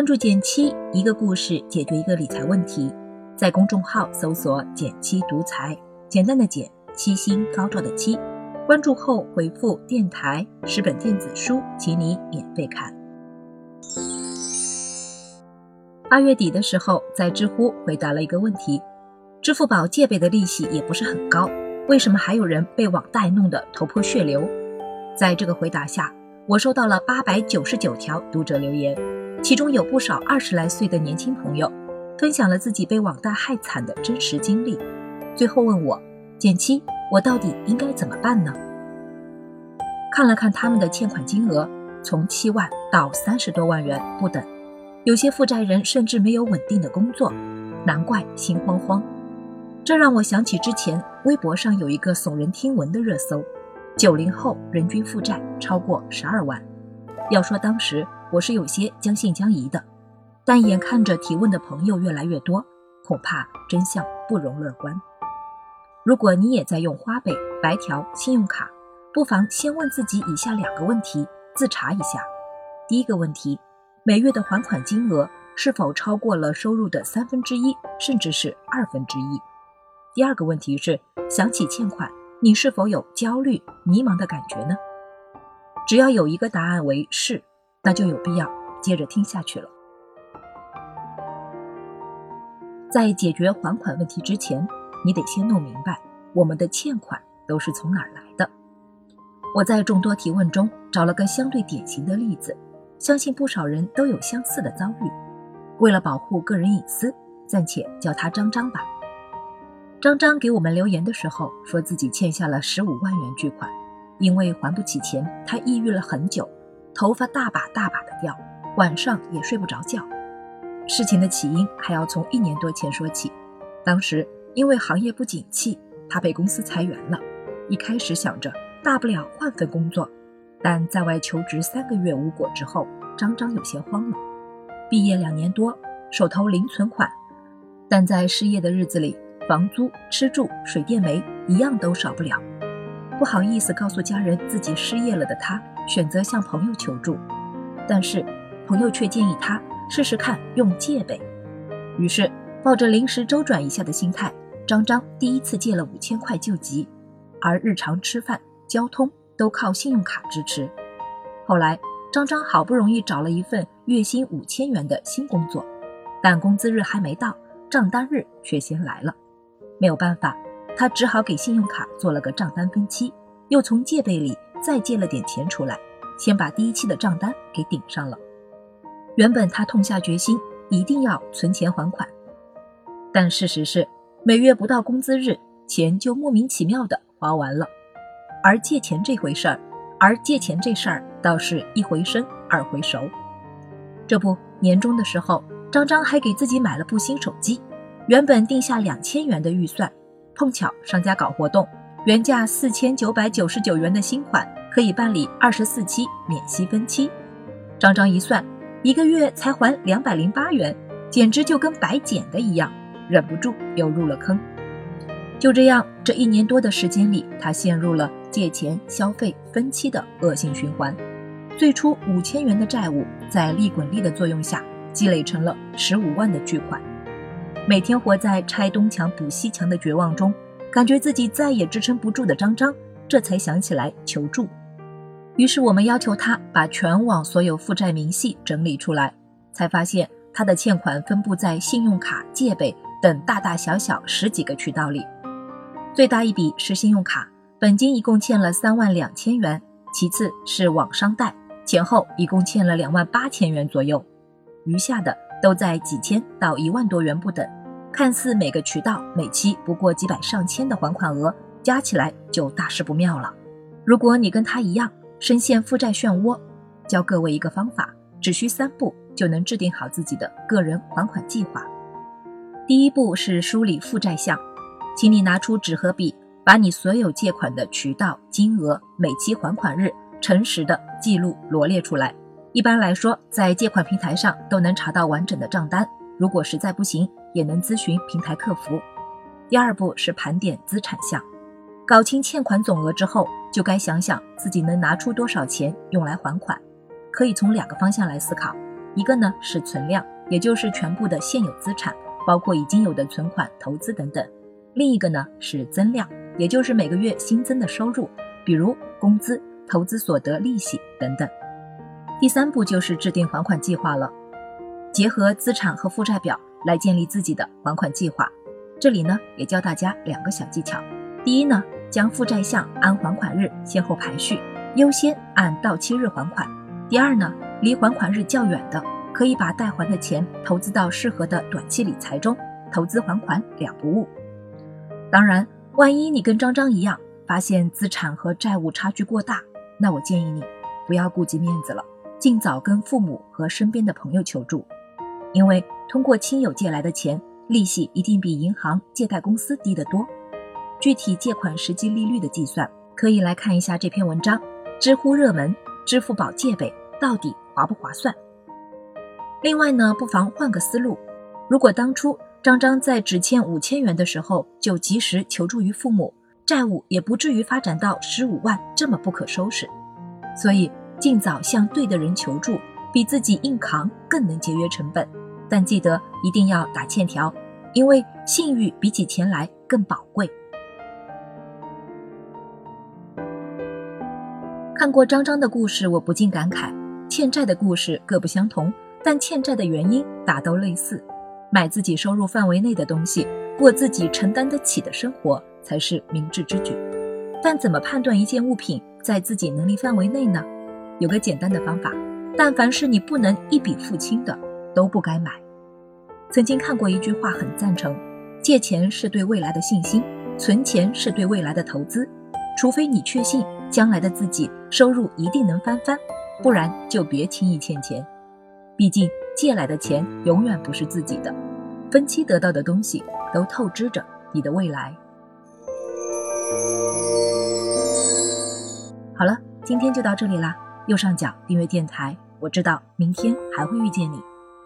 关注减七，一个故事解决一个理财问题。在公众号搜索“减七独裁，简单的减，七星高照的七。关注后回复“电台”十本电子书，请你免费看。八月底的时候，在知乎回答了一个问题：支付宝借呗的利息也不是很高，为什么还有人被网贷弄得头破血流？在这个回答下，我收到了八百九十九条读者留言。其中有不少二十来岁的年轻朋友，分享了自己被网贷害惨的真实经历，最后问我：“减七，我到底应该怎么办呢？”看了看他们的欠款金额，从七万到三十多万元不等，有些负债人甚至没有稳定的工作，难怪心慌慌。这让我想起之前微博上有一个耸人听闻的热搜：九零后人均负债超过十二万。要说当时。我是有些将信将疑的，但眼看着提问的朋友越来越多，恐怕真相不容乐观。如果你也在用花呗、白条、信用卡，不妨先问自己以下两个问题，自查一下。第一个问题，每月的还款金额是否超过了收入的三分之一，甚至是二分之一？第二个问题是，想起欠款，你是否有焦虑、迷茫的感觉呢？只要有一个答案为是。那就有必要接着听下去了。在解决还款问题之前，你得先弄明白我们的欠款都是从哪儿来的。我在众多提问中找了个相对典型的例子，相信不少人都有相似的遭遇。为了保护个人隐私，暂且叫他张张吧。张张给我们留言的时候，说自己欠下了十五万元巨款，因为还不起钱，他抑郁了很久。头发大把大把的掉，晚上也睡不着觉。事情的起因还要从一年多前说起。当时因为行业不景气，他被公司裁员了。一开始想着大不了换份工作，但在外求职三个月无果之后，张张有些慌了。毕业两年多，手头零存款，但在失业的日子里，房租、吃住、水电煤一样都少不了。不好意思告诉家人自己失业了的他。选择向朋友求助，但是朋友却建议他试试看用借呗。于是抱着临时周转一下的心态，张张第一次借了五千块救急，而日常吃饭、交通都靠信用卡支持。后来张张好不容易找了一份月薪五千元的新工作，但工资日还没到，账单日却先来了。没有办法，他只好给信用卡做了个账单分期，又从借呗里。再借了点钱出来，先把第一期的账单给顶上了。原本他痛下决心一定要存钱还款，但事实是每月不到工资日，钱就莫名其妙的花完了。而借钱这回事儿，而借钱这事儿倒是一回生二回熟。这不，年终的时候，张张还给自己买了部新手机，原本定下两千元的预算，碰巧商家搞活动。原价四千九百九十九元的新款可以办理二十四期免息分期，张张一算，一个月才还两百零八元，简直就跟白捡的一样，忍不住又入了坑。就这样，这一年多的时间里，他陷入了借钱、消费、分期的恶性循环。最初五千元的债务，在利滚利的作用下，积累成了十五万的巨款。每天活在拆东墙补西墙的绝望中。感觉自己再也支撑不住的张张，这才想起来求助。于是我们要求他把全网所有负债明细整理出来，才发现他的欠款分布在信用卡、借呗等大大小小十几个渠道里。最大一笔是信用卡，本金一共欠了三万两千元；其次是网商贷，前后一共欠了两万八千元左右，余下的都在几千到一万多元不等。看似每个渠道每期不过几百上千的还款额，加起来就大事不妙了。如果你跟他一样深陷负债漩涡，教各位一个方法，只需三步就能制定好自己的个人还款计划。第一步是梳理负债项，请你拿出纸和笔，把你所有借款的渠道、金额、每期还款日，诚实的记录罗列出来。一般来说，在借款平台上都能查到完整的账单。如果实在不行，也能咨询平台客服。第二步是盘点资产项，搞清欠款总额之后，就该想想自己能拿出多少钱用来还款。可以从两个方向来思考：一个呢是存量，也就是全部的现有资产，包括已经有的存款、投资等等；另一个呢是增量，也就是每个月新增的收入，比如工资、投资所得、利息等等。第三步就是制定还款计划了，结合资产和负债表来建立自己的还款计划。这里呢也教大家两个小技巧：第一呢，将负债项按还款日先后排序，优先按到期日还款；第二呢，离还款日较远的，可以把贷还的钱投资到适合的短期理财中，投资还款两不误。当然，万一你跟张张一样，发现资产和债务差距过大，那我建议你不要顾及面子了，尽早跟父母和身边的朋友求助，因为通过亲友借来的钱。利息一定比银行借贷公司低得多。具体借款实际利率的计算，可以来看一下这篇文章。知乎热门：支付宝借呗到底划不划算？另外呢，不妨换个思路。如果当初张张在只欠五千元的时候就及时求助于父母，债务也不至于发展到十五万这么不可收拾。所以，尽早向对的人求助，比自己硬扛更能节约成本。但记得一定要打欠条，因为信誉比起钱来更宝贵。看过张张的故事，我不禁感慨：欠债的故事各不相同，但欠债的原因大都类似。买自己收入范围内的东西，过自己承担得起的生活，才是明智之举。但怎么判断一件物品在自己能力范围内呢？有个简单的方法：但凡是你不能一笔付清的。都不该买。曾经看过一句话，很赞成：借钱是对未来的信心，存钱是对未来的投资。除非你确信将来的自己收入一定能翻番，不然就别轻易欠钱。毕竟借来的钱永远不是自己的，分期得到的东西都透支着你的未来。好了，今天就到这里啦。右上角订阅电台，我知道明天还会遇见你。